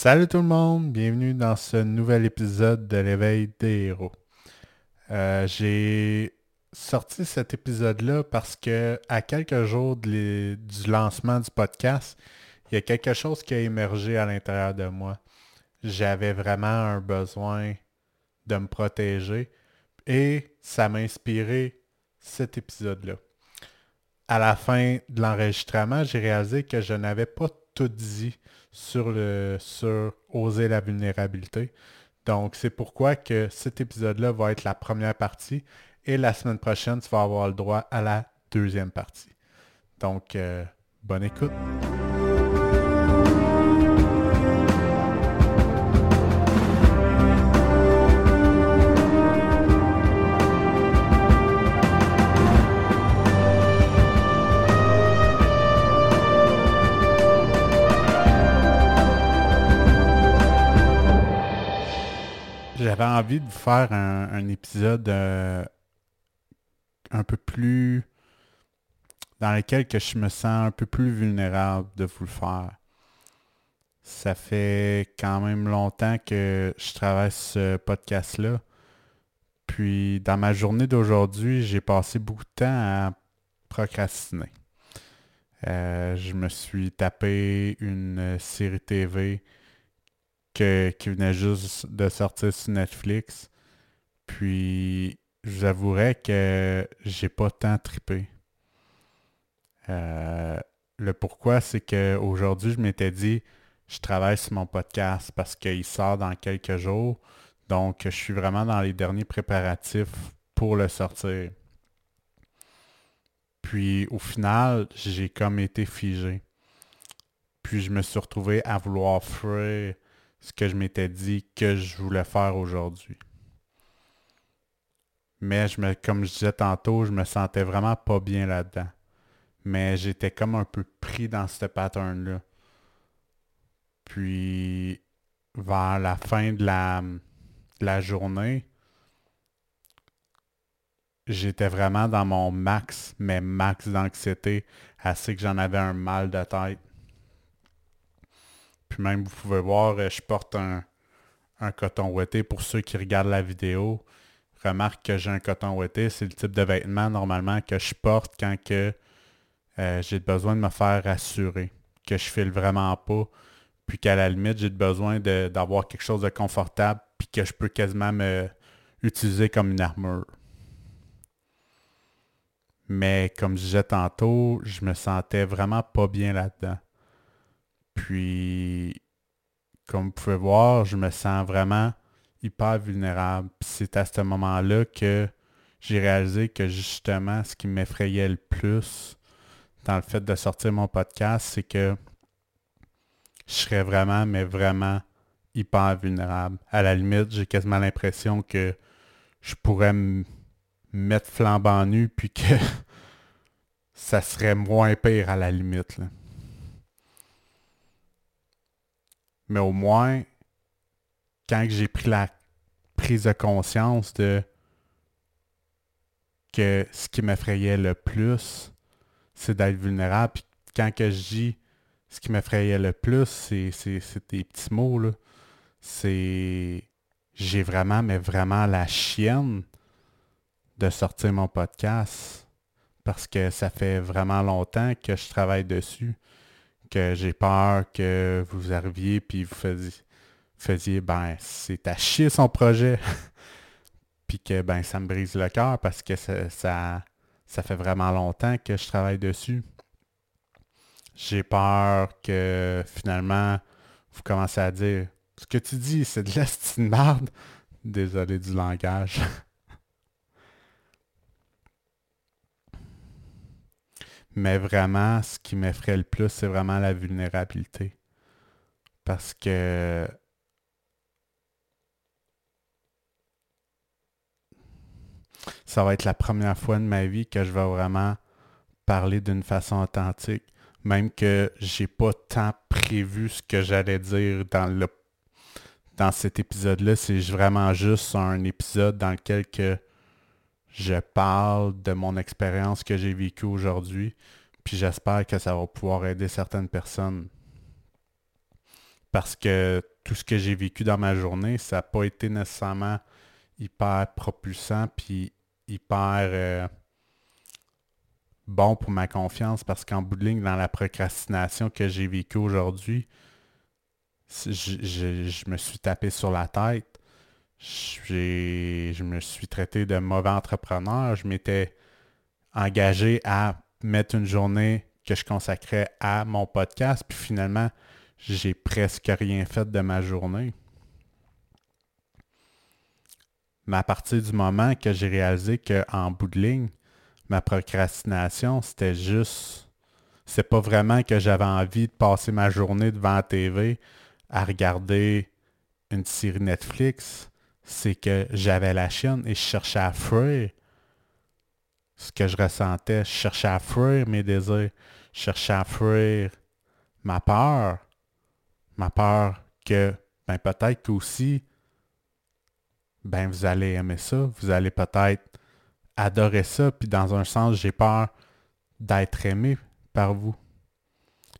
Salut tout le monde, bienvenue dans ce nouvel épisode de l'éveil des héros. Euh, j'ai sorti cet épisode-là parce que à quelques jours du lancement du podcast, il y a quelque chose qui a émergé à l'intérieur de moi. J'avais vraiment un besoin de me protéger et ça m'a inspiré cet épisode-là. À la fin de l'enregistrement, j'ai réalisé que je n'avais pas tout dit sur, le, sur oser la vulnérabilité. Donc, c'est pourquoi que cet épisode-là va être la première partie et la semaine prochaine, tu vas avoir le droit à la deuxième partie. Donc, euh, bonne écoute. Envie de faire un, épisode euh, un peu plus dans lequel que je me sens un peu plus vulnérable de vous le faire. Ça fait quand même longtemps que je travaille ce podcast-là. Puis dans ma journée d'aujourd'hui, j'ai passé beaucoup de temps à procrastiner. Euh, je me suis tapé une série TV qui venait juste de sortir sur Netflix. Puis j'avouerais que j'ai pas tant trippé. Euh, le pourquoi, c'est qu'aujourd'hui, je m'étais dit, je travaille sur mon podcast parce qu'il sort dans quelques jours. Donc, je suis vraiment dans les derniers préparatifs pour le sortir. Puis, au final, j'ai comme été figé. Puis, je me suis retrouvé à vouloir faire ce que je m'étais dit que je voulais faire aujourd'hui. Mais je me, comme je disais tantôt, je me sentais vraiment pas bien là-dedans. Mais j'étais comme un peu pris dans ce pattern-là. Puis vers la fin de la, journée, j'étais vraiment dans mon max, mais max d'anxiété, assez que j'en avais un mal de tête. Puis même, vous pouvez voir, euh, je porte un, coton ouetté pour ceux qui regardent la vidéo. Remarque que j'ai un coton ouetté, c'est le type de vêtement normalement que je porte quand que euh, j'ai besoin de me faire rassurer, que je file vraiment pas, puis qu'à la limite j'ai besoin d'avoir quelque chose de confortable, puis que je peux quasiment me utiliser comme une armure. Mais comme je disais tantôt, je me sentais vraiment pas bien là-dedans. Puis, comme vous pouvez voir, je me sens vraiment hyper vulnérable. C'est à ce moment-là que j'ai réalisé que justement, ce qui m'effrayait le plus dans le fait de sortir mon podcast, c'est que je serais vraiment, mais vraiment hyper vulnérable. À la limite, j'ai quasiment l'impression que je pourrais me mettre flambant nu puis que ça serait moins pire à la limite. Mais au moins, quand j'ai pris la prise de conscience de que ce qui m'effrayait le plus, c'est d'être vulnérable. Quand que je dis ce qui m'effrayait le plus, c'est, des petits mots. C'est j'ai vraiment, mais vraiment la chienne de sortir mon podcast. Parce que ça fait vraiment longtemps que je travaille dessus que j'ai peur que vous arriviez puis vous faisiez, ben c'est à chier son projet. puis que ben ça me brise le cœur parce que ça, ça, fait vraiment longtemps que je travaille dessus. J'ai peur que finalement vous commencez à dire ce que tu dis, c'est de la Désolé du langage. Mais vraiment, ce qui m'effraie le plus, c'est vraiment la vulnérabilité. Parce que ça va être la première fois de ma vie que je vais vraiment parler d'une façon authentique. Même que j'ai pas tant prévu ce que j'allais dire dans dans cet épisode-là. C'est vraiment juste un épisode dans lequel que je parle de mon expérience que j'ai vécue aujourd'hui, puis j'espère que ça va pouvoir aider certaines personnes. Parce que tout ce que j'ai vécu dans ma journée, ça n'a pas été nécessairement hyper propulsant puis hyper euh, bon pour ma confiance parce qu'en bout de ligne, dans la procrastination que j'ai vécue aujourd'hui, je, me suis tapé sur la tête. Je me suis traité de mauvais entrepreneur. Je m'étais engagé à mettre une journée que je consacrais à mon podcast, puis finalement, j'ai presque rien fait de ma journée. Mais à partir du moment que j'ai réalisé qu'en bout de ligne, ma procrastination, c'était juste. C'est pas vraiment que j'avais envie de passer ma journée devant la TV à regarder une série Netflix. C'est que j'avais la chienne et je cherchais à fuir ce que je ressentais. Je cherchais à fuir mes désirs. Je cherchais à fuir ma peur. Ma peur que, ben peut-être qu'aussi, ben vous allez aimer ça. Vous allez peut-être adorer ça. Puis dans un sens, j'ai peur d'être aimé par vous.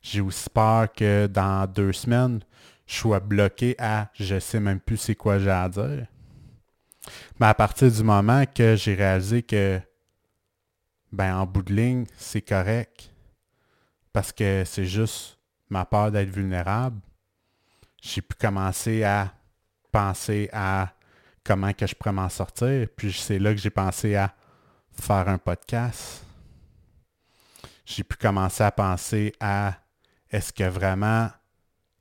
J'ai aussi peur que dans deux semaines, je sois bloqué à je sais même plus c'est quoi j'ai à dire. Mais à partir du moment que j'ai réalisé que ben en bout de ligne, c'est correct. Parce que c'est juste ma peur d'être vulnérable. J'ai pu commencer à penser à comment que je pourrais m'en sortir. Puis c'est là que j'ai pensé à faire un podcast. J'ai pu commencer à penser à est-ce que vraiment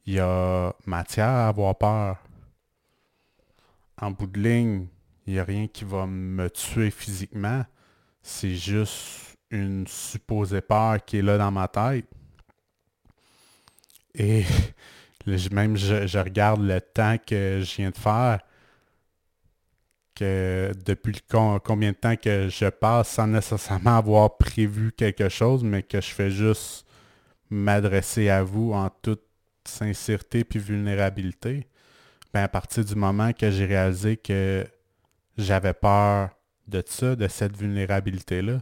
il y a matière à avoir peur? En bout de ligne, il n'y a rien qui va me tuer physiquement. C'est juste une supposée peur qui est là dans ma tête. Et même je regarde le temps que je viens de faire depuis combien de temps que je passe sans nécessairement avoir prévu quelque chose, mais que je fais juste m'adresser à vous en toute sincérité puis vulnérabilité, ben à partir du moment que j'ai réalisé que j'avais peur de ça, de cette vulnérabilité-là,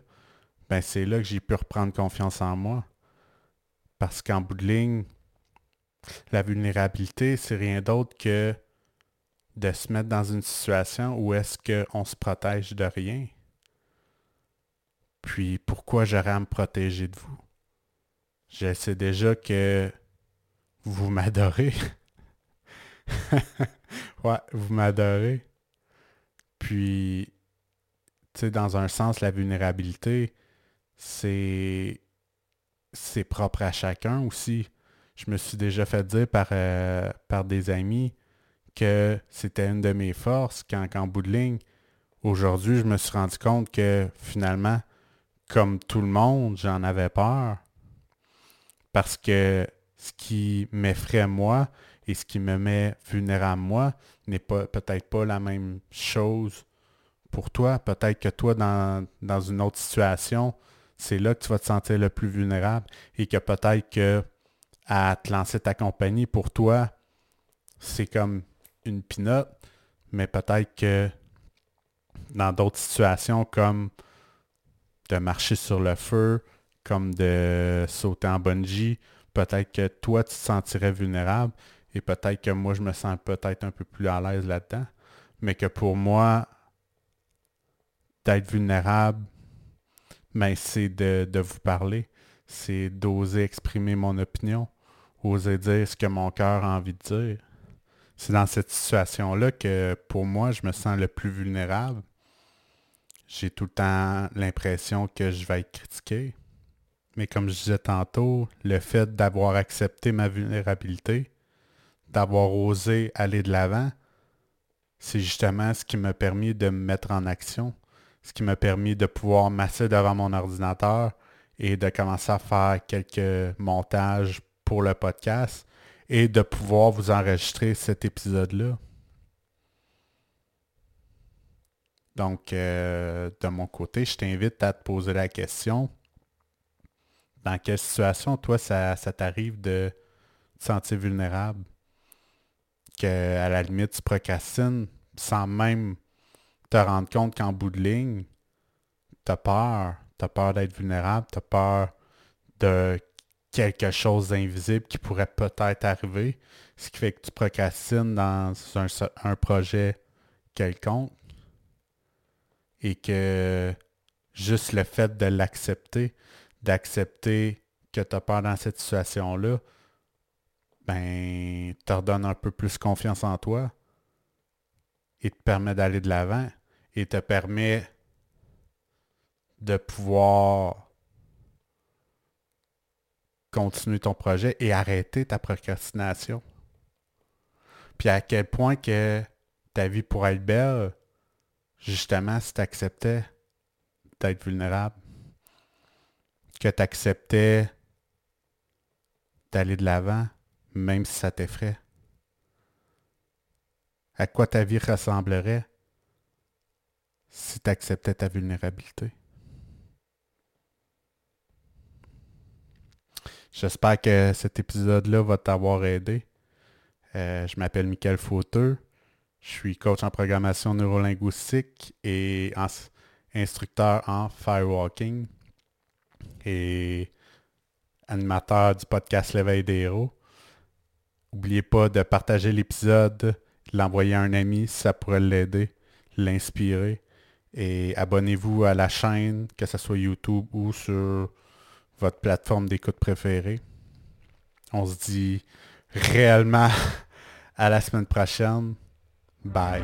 ben c'est là que j'ai pu reprendre confiance en moi. Parce qu'en bout de ligne, la vulnérabilité, c'est rien d'autre que de se mettre dans une situation où est-ce qu'on se protège de rien. Puis pourquoi j'aurais à me protéger de vous? Je sais déjà que vous m'adorez. ouais, vous m'adorez. Puis, tu dans un sens, la vulnérabilité, c'est c'est propre à chacun aussi. Je me suis déjà fait dire par, euh, par des amis, que c'était une de mes forces quand, en bout de ligne, aujourd'hui, je me suis rendu compte que finalement, comme tout le monde, j'en avais peur. Parce que ce qui m'effraie moi et ce qui me met vulnérable moi n'est pas peut-être pas la même chose pour toi. Peut-être que toi, dans, dans une autre situation, c'est là que tu vas te sentir le plus vulnérable et que peut-être que à te lancer ta compagnie, pour toi, c'est comme une pinote, mais peut-être que dans d'autres situations comme de marcher sur le feu, comme de sauter en bungee, peut-être que toi, tu te sentirais vulnérable et peut-être que moi, je me sens peut-être un peu plus à l'aise là-dedans. Mais que pour moi, d'être vulnérable, mais c'est de, de, vous parler, c'est d'oser exprimer mon opinion, oser dire ce que mon cœur a envie de dire c'est dans cette situation-là que pour moi, je me sens le plus vulnérable. J'ai tout le temps l'impression que je vais être critiqué. Mais comme je disais tantôt, le fait d'avoir accepté ma vulnérabilité, d'avoir osé aller de l'avant, c'est justement ce qui m'a permis de me mettre en action, ce qui m'a permis de pouvoir masser devant mon ordinateur et de commencer à faire quelques montages pour le podcast et de pouvoir vous enregistrer cet épisode-là. Donc, euh, de mon côté, je t'invite à te poser la question. Dans quelle situation, toi, ça, t'arrive de te sentir vulnérable? Que, à la limite, tu procrastines sans même te rendre compte qu'en bout de ligne, tu as peur. Tu as peur d'être vulnérable, tu as peur de quelque chose d'invisible qui pourrait peut-être arriver, ce qui fait que tu procrastines dans un projet quelconque et que juste le fait de l'accepter, d'accepter que tu as peur dans cette situation-là, ben, te redonne un peu plus confiance en toi et te permet d'aller de l'avant et te permet de pouvoir continuer ton projet et arrêter ta procrastination. Puis à quel point que ta vie pourrait être belle, justement, si tu acceptais d'être vulnérable, que tu acceptais d'aller de l'avant, même si ça t'effraie? À quoi ta vie ressemblerait si tu acceptais ta vulnérabilité? J'espère que cet épisode-là va t'avoir aidé. Euh, je m'appelle Michael Fauteux. Je suis coach en programmation neurolinguistique et instructeur en firewalking et animateur du podcast L'éveil des héros. N'oubliez pas de partager l'épisode, de l'envoyer à un ami ça pourrait l'aider, l'inspirer. Et abonnez-vous à la chaîne, que ce soit YouTube ou sur votre plateforme d'écoute préférée. On se dit réellement à la semaine prochaine. Bye.